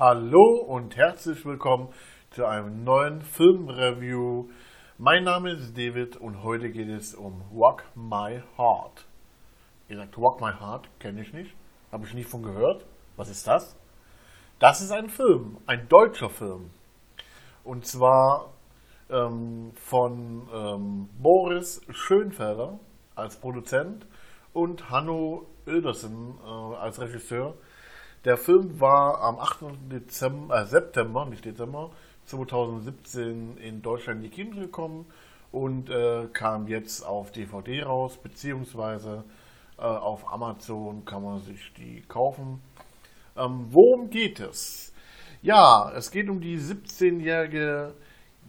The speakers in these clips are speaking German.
Hallo und herzlich willkommen zu einem neuen Filmreview. Mein Name ist David und heute geht es um Walk My Heart. Ihr sagt Walk My Heart, kenne ich nicht, habe ich nie von gehört. Was ist das? Das ist ein Film, ein deutscher Film. Und zwar ähm, von ähm, Boris Schönfelder als Produzent und Hanno Oedersen äh, als Regisseur. Der Film war am 8. Dezember, äh, September, nicht Dezember, 2017 in Deutschland in die Kinos gekommen und äh, kam jetzt auf DVD raus, beziehungsweise äh, auf Amazon kann man sich die kaufen. Ähm, worum geht es? Ja, es geht um die 17-jährige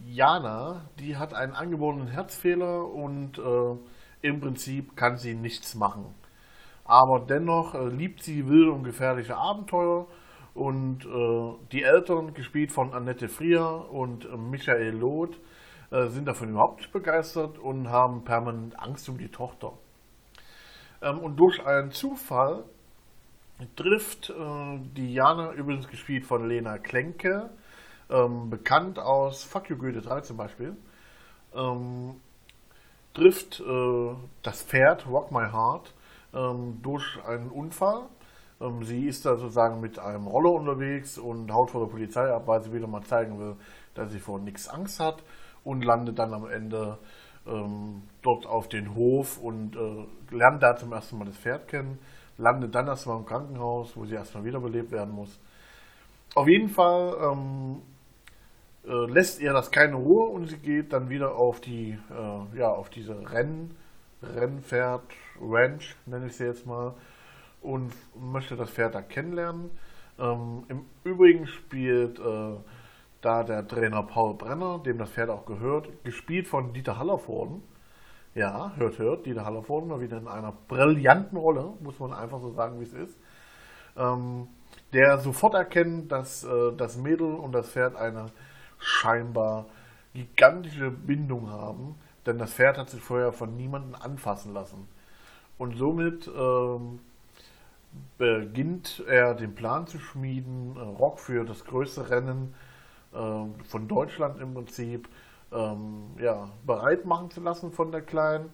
Jana, die hat einen angeborenen Herzfehler und äh, im Prinzip kann sie nichts machen. Aber dennoch äh, liebt sie wilde und gefährliche Abenteuer und äh, die Eltern, gespielt von Annette Frier und äh, Michael Loth, äh, sind davon überhaupt nicht begeistert und haben permanent Angst um die Tochter. Ähm, und durch einen Zufall trifft äh, die Jana, übrigens gespielt von Lena Klenke, ähm, bekannt aus Fuck You Goethe 3 zum Beispiel, ähm, trifft äh, das Pferd Rock My Heart durch einen Unfall. Ähm, sie ist da sozusagen mit einem Roller unterwegs und haut vor der Polizei ab, weil sie wieder mal zeigen will, dass sie vor nichts Angst hat und landet dann am Ende ähm, dort auf den Hof und äh, lernt da zum ersten Mal das Pferd kennen, landet dann erstmal im Krankenhaus, wo sie erstmal wiederbelebt werden muss. Auf jeden Fall ähm, äh, lässt ihr das keine Ruhe und sie geht dann wieder auf die, äh, ja, auf diese Renn, Rennpferd, Ranch, nenne ich sie jetzt mal, und möchte das Pferd da kennenlernen. Ähm, Im Übrigen spielt äh, da der Trainer Paul Brenner, dem das Pferd auch gehört, gespielt von Dieter Hallervorden. Ja, hört, hört, Dieter Hallervorden mal wieder in einer brillanten Rolle, muss man einfach so sagen, wie es ist. Ähm, der sofort erkennt, dass äh, das Mädel und das Pferd eine scheinbar gigantische Bindung haben, denn das Pferd hat sich vorher von niemandem anfassen lassen. Und somit ähm, beginnt er den Plan zu schmieden, äh, Rock für das größte Rennen äh, von Deutschland im Prinzip ähm, ja, bereit machen zu lassen von der Kleinen,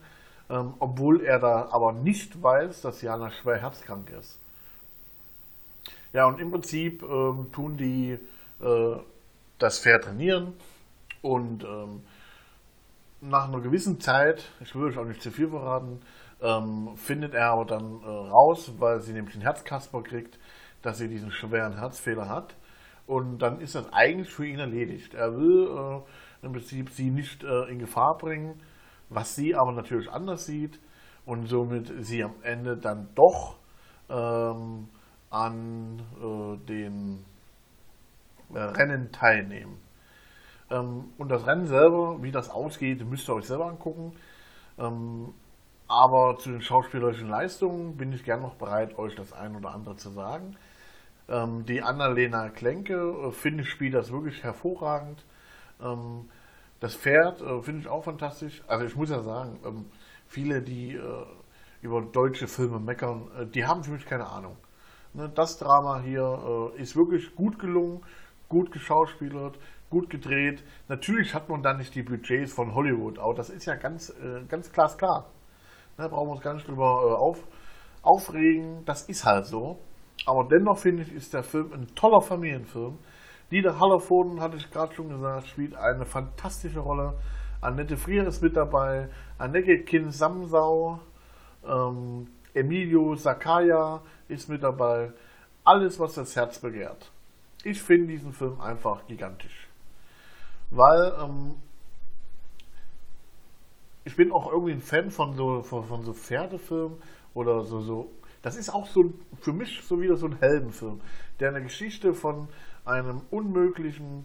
ähm, obwohl er da aber nicht weiß, dass Jana schwer herzkrank ist. Ja, und im Prinzip ähm, tun die äh, das Pferd trainieren und ähm, nach einer gewissen Zeit, ich will euch auch nicht zu viel verraten, ähm, findet er aber dann äh, raus, weil sie nämlich einen Herzkasper kriegt, dass sie diesen schweren Herzfehler hat. Und dann ist das eigentlich für ihn erledigt. Er will äh, im Prinzip sie nicht äh, in Gefahr bringen, was sie aber natürlich anders sieht und somit sie am Ende dann doch ähm, an äh, den äh, Rennen teilnehmen. Ähm, und das Rennen selber, wie das ausgeht, müsst ihr euch selber angucken. Ähm, aber zu den schauspielerischen Leistungen bin ich gern noch bereit, euch das ein oder andere zu sagen. Ähm, die Annalena Klenke, äh, finde ich, spielt das wirklich hervorragend. Das Pferd äh, finde ich auch fantastisch. Also ich muss ja sagen, viele, die äh, über deutsche Filme meckern, die haben für mich keine Ahnung. Ne, das Drama hier ist wirklich gut gelungen gut geschauspielert, gut gedreht. Natürlich hat man da nicht die Budgets von Hollywood, aber das ist ja ganz, äh, ganz glasklar. Da brauchen wir uns gar nicht drüber äh, auf, aufregen, das ist halt so. Aber dennoch finde ich, ist der Film ein toller Familienfilm. Dieter Hallervorden, hatte ich gerade schon gesagt, spielt eine fantastische Rolle. Annette Frier ist mit dabei, Annette Kind-Samsau, ähm, Emilio Sakaya ist mit dabei. Alles, was das Herz begehrt ich finde diesen Film einfach gigantisch. Weil ähm, ich bin auch irgendwie ein Fan von so, von, von so Pferdefilmen oder so, so. Das ist auch so für mich so wieder so ein Heldenfilm, der eine Geschichte von einem unmöglichen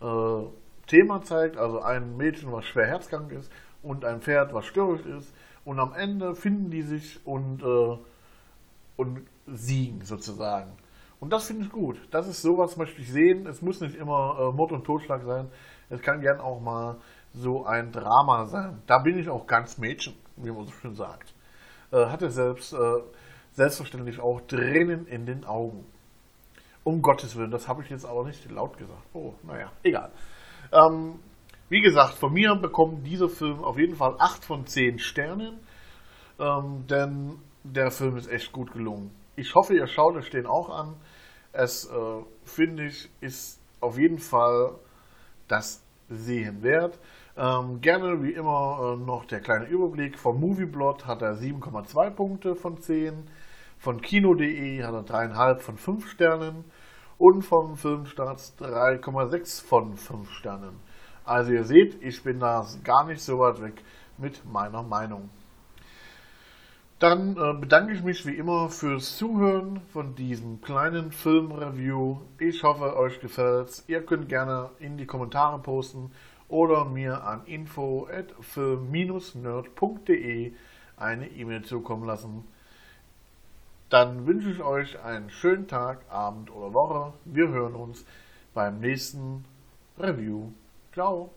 äh, Thema zeigt, also ein Mädchen, was schwer herzkrank ist und ein Pferd, was störrisch ist. Und am Ende finden die sich und, äh, und siegen sozusagen. Und das finde ich gut. Das ist sowas, möchte ich sehen. Es muss nicht immer äh, Mord und Totschlag sein. Es kann gern auch mal so ein Drama sein. Da bin ich auch ganz Mädchen, wie man so schön sagt. Äh, hatte selbst äh, selbstverständlich auch Tränen in den Augen. Um Gottes Willen, das habe ich jetzt aber nicht laut gesagt. Oh, naja, egal. Ähm, wie gesagt, von mir bekommt dieser Film auf jeden Fall 8 von 10 Sternen, ähm, denn der Film ist echt gut gelungen. Ich hoffe, ihr schaut es den auch an. Es, äh, finde ich, ist auf jeden Fall das Sehen wert. Ähm, gerne wie immer äh, noch der kleine Überblick. Vom Movieblot hat er 7,2 Punkte von 10. Von Kino.de hat er 3,5 von 5 Sternen. Und vom Filmstarts 3,6 von 5 Sternen. Also ihr seht, ich bin da gar nicht so weit weg mit meiner Meinung. Dann äh, bedanke ich mich wie immer fürs Zuhören von diesem kleinen Filmreview. Ich hoffe, euch gefällt's. Ihr könnt gerne in die Kommentare posten oder mir an info@film-nerd.de eine E-Mail zukommen lassen. Dann wünsche ich euch einen schönen Tag, Abend oder Woche. Wir hören uns beim nächsten Review. Ciao.